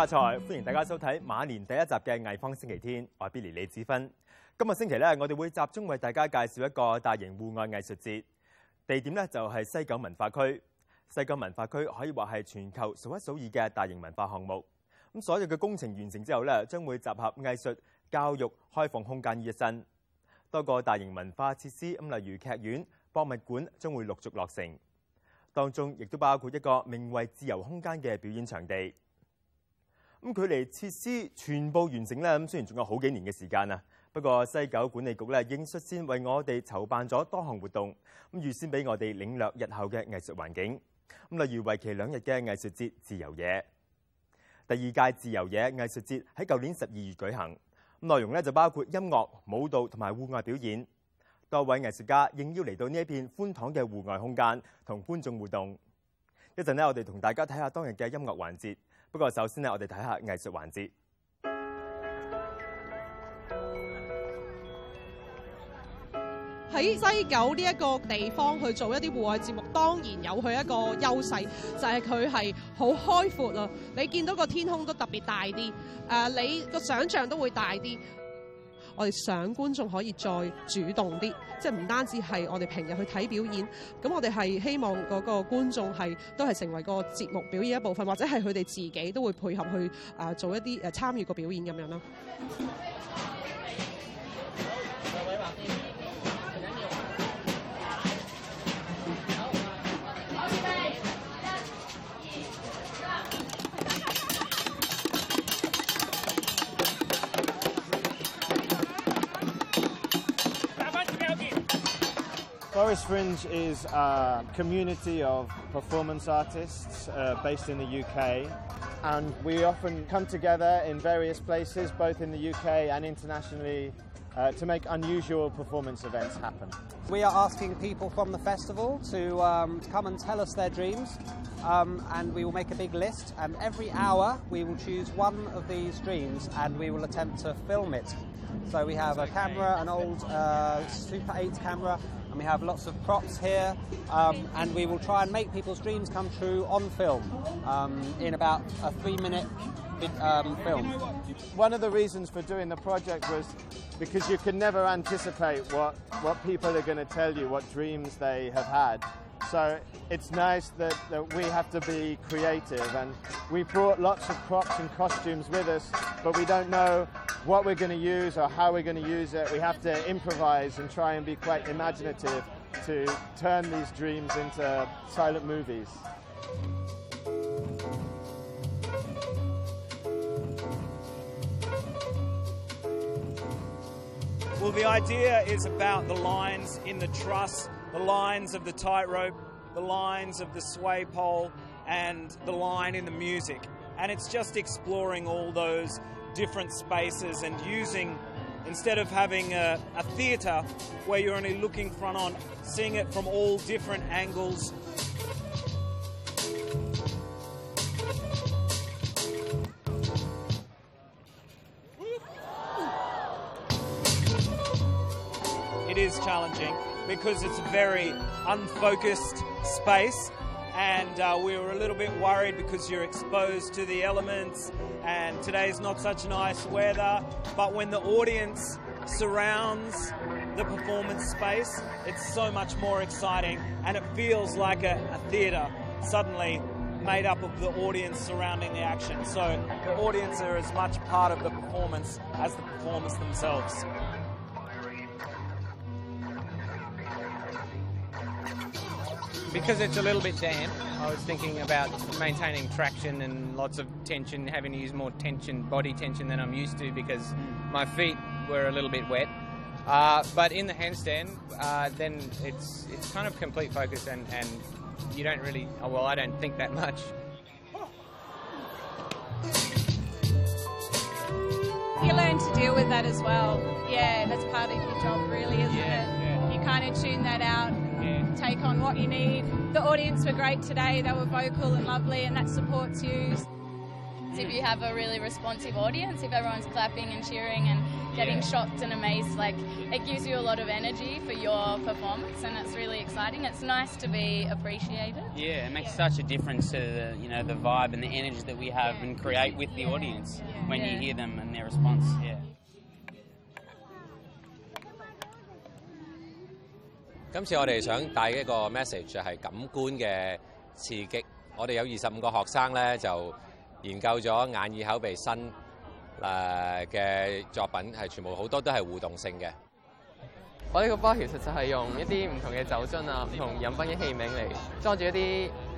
发財！歡迎大家收睇馬年第一集嘅《藝方星期天》，我係 l y 李子芬。今日星期咧，我哋會集中為大家介紹一個大型户外藝術節，地點咧就係西九文化區。西九文化區可以話係全球數一數二嘅大型文化項目。咁所有嘅工程完成之後咧，將會集合藝術、教育、開放空間一身。多個大型文化設施。咁例如劇院、博物館，將會陸續落成當中，亦都包括一個名為自由空間嘅表演場地。咁距離設施全部完成咧，咁雖然仲有好幾年嘅時間啊，不過西九管理局咧應率先為我哋籌辦咗多項活動，咁預先俾我哋領略日後嘅藝術環境。咁例如為期兩日嘅藝術節自由夜，第二屆自由夜藝術節喺舊年十二月舉行，咁內容咧就包括音樂、舞蹈同埋戶外表演。多位藝術家應邀嚟到呢一片寬敞嘅戶外空間同觀眾互動。一陣咧，我哋同大家睇下當日嘅音樂環節。不過，首先咧，我哋睇下藝術環節。喺西九呢一個地方去做一啲户外節目，當然有佢一個優勢，就係佢係好開闊啊！你見到個天空都特別大啲，誒，你個想像都會大啲。我哋想观众可以再主动啲，即系唔单止系我哋平日去睇表演，咁我哋系希望嗰个观众系都系成为个节目表演一部分，或者系佢哋自己都会配合去啊做一啲诶参与个表演咁样咯。Paris Fringe is a community of performance artists uh, based in the UK, and we often come together in various places, both in the UK and internationally, uh, to make unusual performance events happen. We are asking people from the festival to um, come and tell us their dreams, um, and we will make a big list. And every hour, we will choose one of these dreams, and we will attempt to film it. So we have a camera, an old uh, Super 8 camera, and we have lots of props here, um, and we will try and make people's dreams come true on film um, in about a three-minute um, film. One of the reasons for doing the project was because you can never anticipate what what people are going to tell you, what dreams they have had. So it's nice that, that we have to be creative and we brought lots of props and costumes with us, but we don't know what we're going to use or how we're going to use it. We have to improvise and try and be quite imaginative to turn these dreams into silent movies. Well, the idea is about the lines in the truss the lines of the tightrope, the lines of the sway pole, and the line in the music. And it's just exploring all those different spaces and using, instead of having a, a theatre where you're only looking front on, seeing it from all different angles because it's a very unfocused space and uh, we were a little bit worried because you're exposed to the elements and today is not such nice weather but when the audience surrounds the performance space it's so much more exciting and it feels like a, a theatre suddenly made up of the audience surrounding the action so the audience are as much part of the performance as the performers themselves because it's a little bit damp, I was thinking about maintaining traction and lots of tension, having to use more tension, body tension than I'm used to because my feet were a little bit wet. Uh, but in the handstand, uh, then it's it's kind of complete focus and, and you don't really, oh, well, I don't think that much. You learn to deal with that as well. Yeah, that's part of your job, really, isn't yeah, it? Yeah. You kind of tune that out take on what you need. The audience were great today, they were vocal and lovely, and that supports you. If you have a really responsive audience, if everyone's clapping and cheering and getting yeah. shocked and amazed, like it gives you a lot of energy for your performance, and it's really exciting. It's nice to be appreciated. Yeah, it makes yeah. such a difference to the you know the vibe and the energy that we have yeah. and create with the audience when you hear them and their response. Yeah. 今次我哋想帶一個 message 係感官嘅刺激，我哋有二十五個學生咧就研究咗眼耳口鼻身誒嘅作品，係全部好多都係互動性嘅。我呢個包其實就係用一啲唔同嘅酒樽啊，唔同飲品嘅器皿嚟裝住一啲。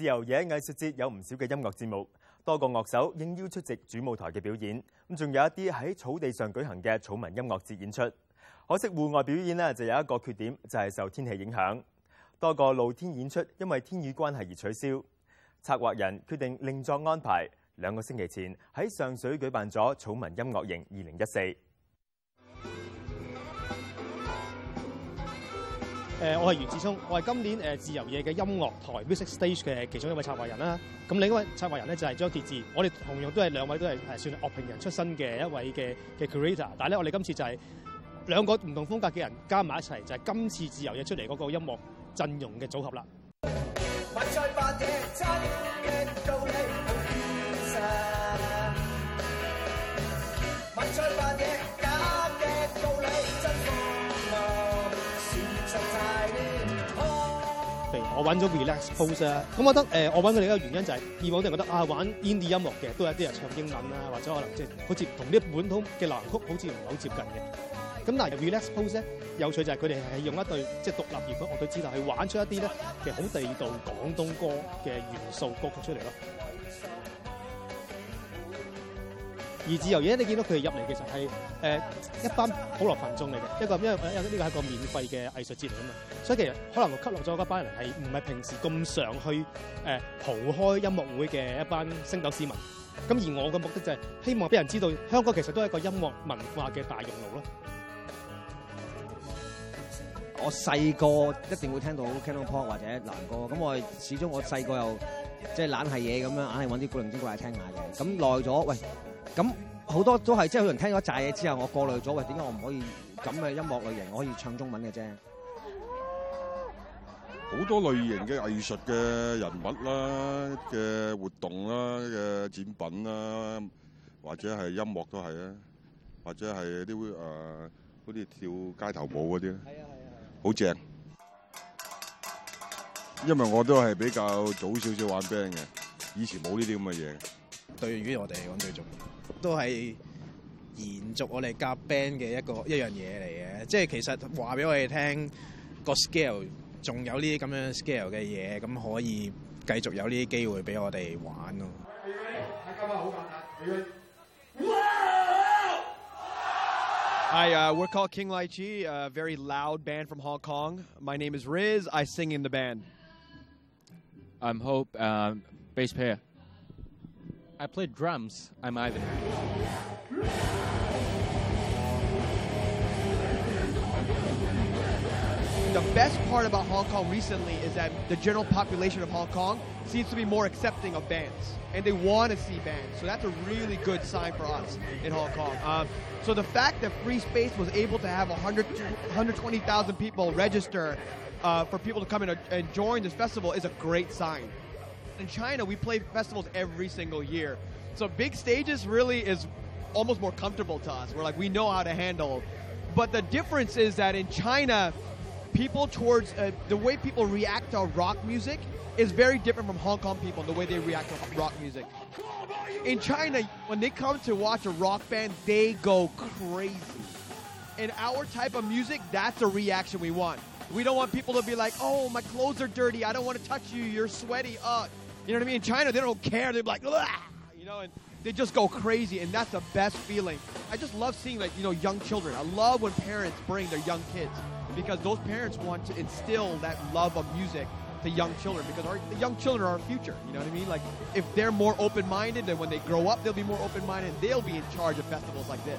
自由野藝術節有唔少嘅音樂節目，多個樂手應邀出席主舞台嘅表演。咁仲有一啲喺草地上舉行嘅草民音樂節演出。可惜户外表演呢，就有一個缺點，就係受天氣影響，多個露天演出因為天雨關係而取消。策劃人決定另作安排。兩個星期前喺上水舉辦咗草民音樂營二零一四。誒，我係袁志聰，我係今年誒自由嘢嘅音樂台 Music Stage 嘅其中一位策劃人啦。咁另一位策劃人咧就係張鐵志。我哋同樣都係兩位都係誒算樂評人出身嘅一位嘅嘅 c r e a t o r 但系咧，我哋今次就係兩個唔同風格嘅人加埋一齊，就係今次自由嘢出嚟嗰個音樂陣容嘅組合啦。我揾咗 relax pose 啊，咁我覺得誒，我揾佢哋一個原因就係以往都人覺得啊，玩 indi 音樂嘅都有啲人唱英文啊，或者可能即係好似同啲本土嘅流行曲好似唔係好接近嘅。咁但係 relax pose 咧有趣就係佢哋係用一對即係獨立而版樂隊姿力去玩出一啲咧其實好地道廣東歌嘅元素歌曲出嚟咯。而自由嘢你見到佢入嚟其實係誒一班普羅群眾嚟嘅，一個因為呢個係一個免費嘅藝術節目啊嘛，所以其實可能吸納咗一班人係唔係平時咁常去誒蒲開音樂會嘅一班星斗市民，咁而我嘅目的就係希望俾人知道香港其實都係一個音樂文化嘅大熔爐咯。我細個一定會聽到 c a n t e r p o l 或者藍歌，咁我始終我細個又即係懶係嘢咁樣，硬係揾啲古靈精怪聽下嘅，咁耐咗喂。咁好多都係即係有人聽咗炸嘢之後，我過濾咗喂，點解我唔可以咁嘅音樂類型，我可以唱中文嘅啫？好多類型嘅藝術嘅人物啦、嘅活動啦、嘅展品啦，或者係音樂都係啊，或者係啲會誒，好似跳街頭舞嗰啲，係啊係啊，好正！因為我都係比較早少少玩 band 嘅，以前冇呢啲咁嘅嘢。對於我哋嚟講最重要，都係延續我哋夾 band 嘅一個一樣嘢嚟嘅。即係其實話俾我哋聽，個 scale 仲有呢啲咁樣 scale 嘅嘢，咁可以繼續有呢啲機會俾我哋玩咯。係啊，We're called King l i c h t e a very loud band from Hong Kong. My name is Riz. I sing in the band. I'm Hope. Um, bass player. I play drums. I'm Ivan. The best part about Hong Kong recently is that the general population of Hong Kong seems to be more accepting of bands, and they want to see bands. So that's a really good sign for us in Hong Kong. Um, so the fact that Free Space was able to have 100, 120,000 people register uh, for people to come in and join this festival is a great sign in China, we play festivals every single year. So big stages really is almost more comfortable to us. We're like, we know how to handle. But the difference is that in China, people towards uh, the way people react to rock music is very different from Hong Kong people, the way they react to rock music. In China, when they come to watch a rock band, they go crazy. In our type of music, that's a reaction we want. We don't want people to be like, oh, my clothes are dirty. I don't want to touch you. You're sweaty. Uh, you know what I mean? In China, they don't care. They're like, you know, and they just go crazy, and that's the best feeling. I just love seeing like you know young children. I love when parents bring their young kids because those parents want to instill that love of music to young children because our the young children are our future. You know what I mean? Like if they're more open-minded, then when they grow up, they'll be more open-minded. They'll be in charge of festivals like this.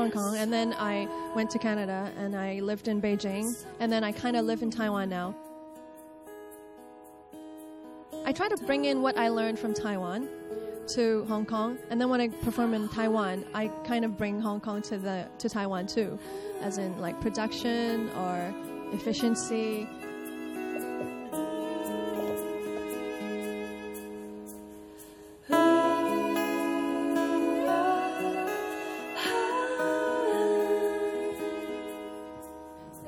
Hong Kong, and then I went to Canada, and I lived in Beijing, and then I kind of live in Taiwan now. I try to bring in what I learned from Taiwan to Hong Kong, and then when I perform in Taiwan, I kind of bring Hong Kong to the to Taiwan too, as in like production or efficiency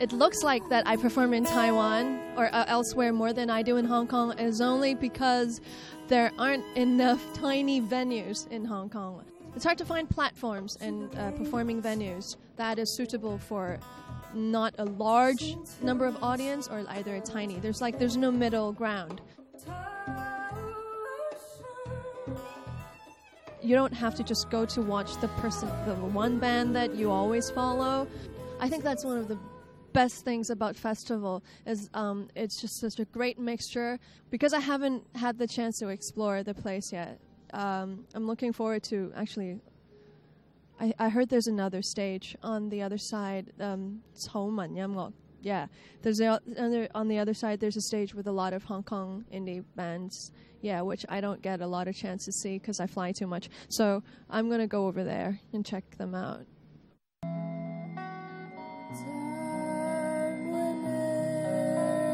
it looks like that I perform in Taiwan or uh, elsewhere more than I do in Hong Kong is only because there aren't enough tiny venues in Hong Kong. It's hard to find platforms and uh, performing venues that is suitable for not a large number of audience or either a tiny. There's like there's no middle ground. You don't have to just go to watch the person the one band that you always follow. I think that's one of the best things about festival is um, it's just such a great mixture. Because I haven't had the chance to explore the place yet, um, I'm looking forward to actually. I, I, heard there's another stage on the other side. Um, yeah, there's a, on the other side. There's a stage with a lot of Hong Kong indie bands. Yeah, which I don't get a lot of chance to see because I fly too much. So I'm gonna go over there and check them out.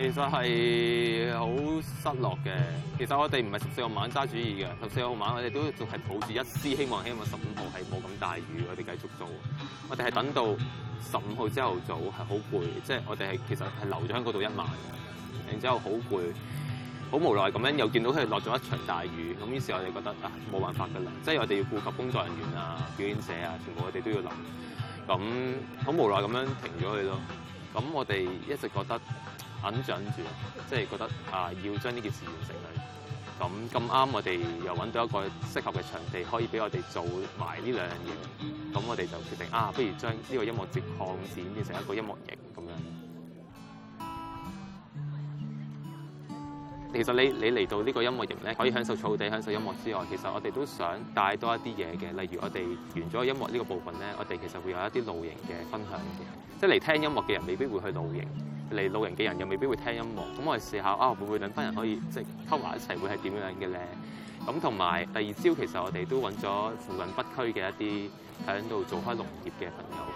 其實係好失落嘅。其實我哋唔係十四號晚揸主意嘅，十四號晚我哋都仲係抱住一絲希望，希望十五號係冇咁大雨，我哋繼續做。我哋係等到十五號之後早係好攰，即係我哋係其實係留咗喺嗰度一晚，然之後好攰，好無奈咁樣又見到佢落咗一場大雨，咁於是我就覺得啊冇辦法㗎啦，即係我哋要顧及工作人員啊、表演者啊，全部我哋都要諗咁好無奈咁樣停咗佢咯。咁我哋一直覺得。揾住，即係覺得啊，要將呢件事完成佢咁咁啱，我哋又揾到一個適合嘅場地，可以俾我哋做埋呢兩樣嘢。咁我哋就決定啊，不如將呢個音樂節擴展變成一個音樂營咁樣。其實你你嚟到呢個音樂營咧，可以享受草地、享受音樂之外，其實我哋都想帶多一啲嘢嘅，例如我哋完咗音樂呢個部分咧，我哋其實會有一啲露營嘅分享嘅，即係嚟聽音樂嘅人未必會去露營。嚟露營嘅人又未必會聽音樂，咁我哋試下啊，會唔會揾翻人可以即係溝埋一齊，會係點樣嘅咧？咁同埋第二朝，其實我哋都揾咗附近北區嘅一啲喺度做開農業嘅朋友，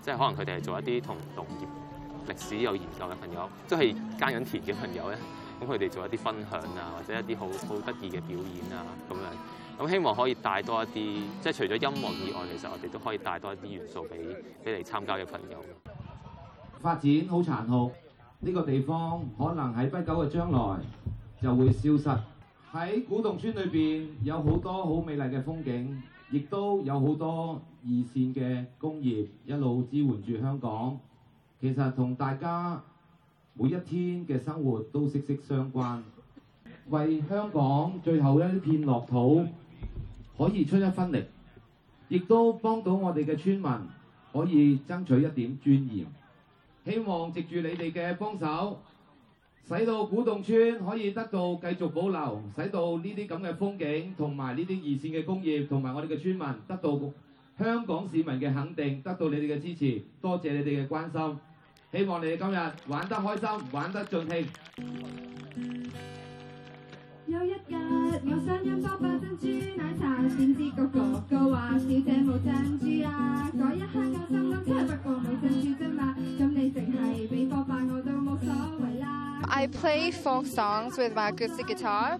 即係可能佢哋係做一啲同農業歷史有研究嘅朋友，即係耕緊田嘅朋友咧。咁佢哋做一啲分享啊，或者一啲好好得意嘅表演啊，咁樣咁希望可以帶多一啲，即係除咗音樂以外，其實我哋都可以帶多一啲元素俾俾嚟參加嘅朋友。發展好殘酷，呢個地方可能喺不久嘅將來就會消失。喺古洞村裏邊有好多好美麗嘅風景，亦都有好多二線嘅工業一路支援住香港。其實同大家每一天嘅生活都息息相關，為香港最後一片落土可以出一分力，亦都幫到我哋嘅村民可以爭取一點尊嚴。希望藉住你哋嘅幫手，使到古洞村可以得到繼續保留，使到呢啲咁嘅風景同埋呢啲二線嘅工業同埋我哋嘅村民得到香港市民嘅肯定，得到你哋嘅支持，多謝你哋嘅關心。希望你哋今日玩得開心，玩得盡興。I play folk songs with my acoustic guitar.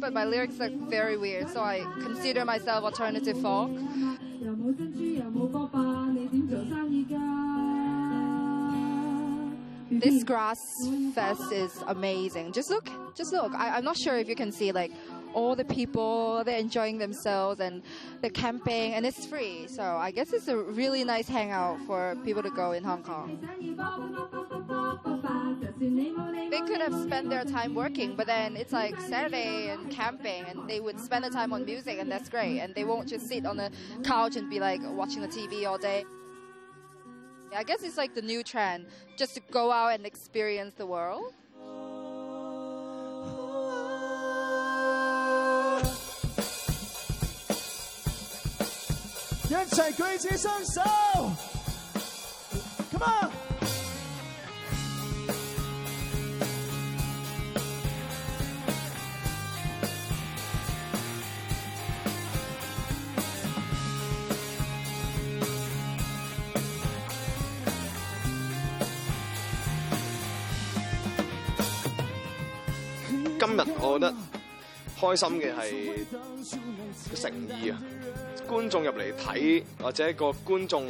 But my lyrics are very weird, so I consider myself alternative folk. This grass fest is amazing. Just look, just look. I, am not sure if you can see like all the people. They're enjoying themselves and they're camping, and it's free. So I guess it's a really nice hangout for people to go in Hong Kong. They could have spent their time working, but then it's like Saturday and camping, and they would spend the time on music, and that's great. And they won't just sit on the couch and be like watching the TV all day. I guess it's like the new trend, just to go out and experience the world. Oh! Come on! 我得开心嘅系诚意啊！观众入嚟睇，或者一个观众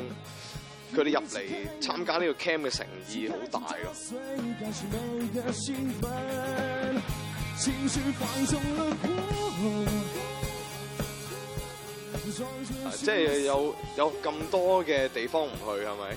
佢哋入嚟参加呢个 cam 嘅诚意好大咯。即系有有咁多嘅地方唔去，系咪？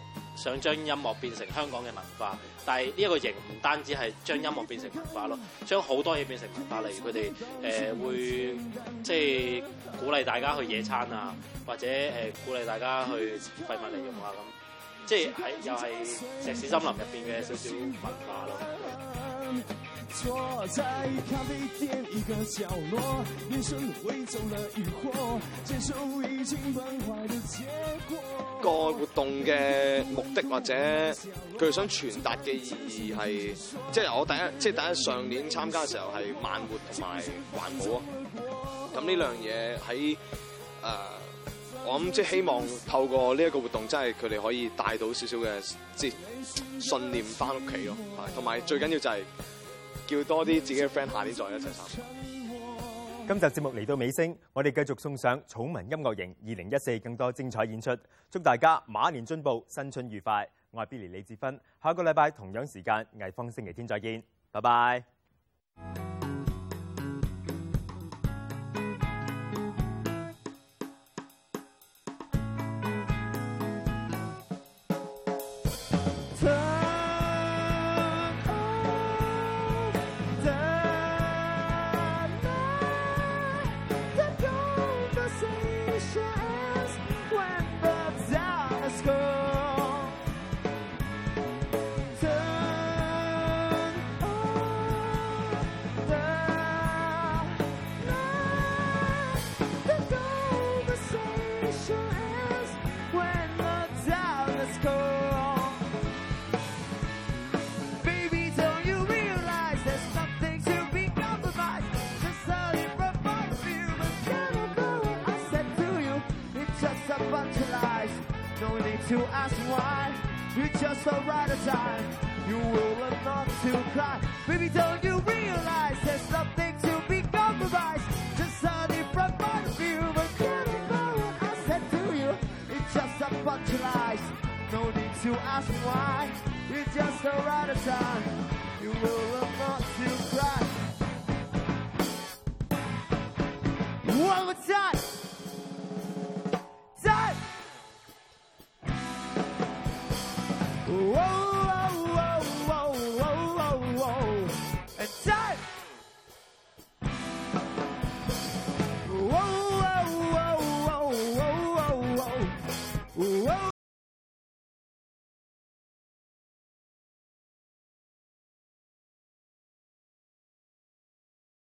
想將音樂變成香港嘅文化，但係呢一個型唔單止係將音樂變成文化咯，將好多嘢變成文化，例如佢哋誒會即係鼓勵大家去野餐啊，或者誒鼓勵大家去廢物利用啊咁，即係又係石屎森林入邊嘅少少文化果。個活動嘅目的或者佢哋想傳達嘅意義係，即係我第一，即係第一上年參加嘅時候係慢活同埋环保啊。咁呢樣嘢喺诶，我諗即係希望透過呢一個活動，真係佢哋可以帶到少少嘅即係信念翻屋企咯。同埋最緊要就係叫多啲自己嘅 friend 下年再一齊參加。今集节目嚟到尾声，我哋继续送上草民音乐营二零一四更多精彩演出，祝大家马年进步，新春愉快！我系 Billy 李志芬，下个礼拜同样时间艺方星期天再见，拜拜。to ask why. You're just the right time. You will learn not to cry. Baby, don't you realize there's something to be compromised? Just sunny from my view, but could what I said to you. It's just a bunch of lies. No need to ask why. You're just the right time. You will learn not to cry. One more time.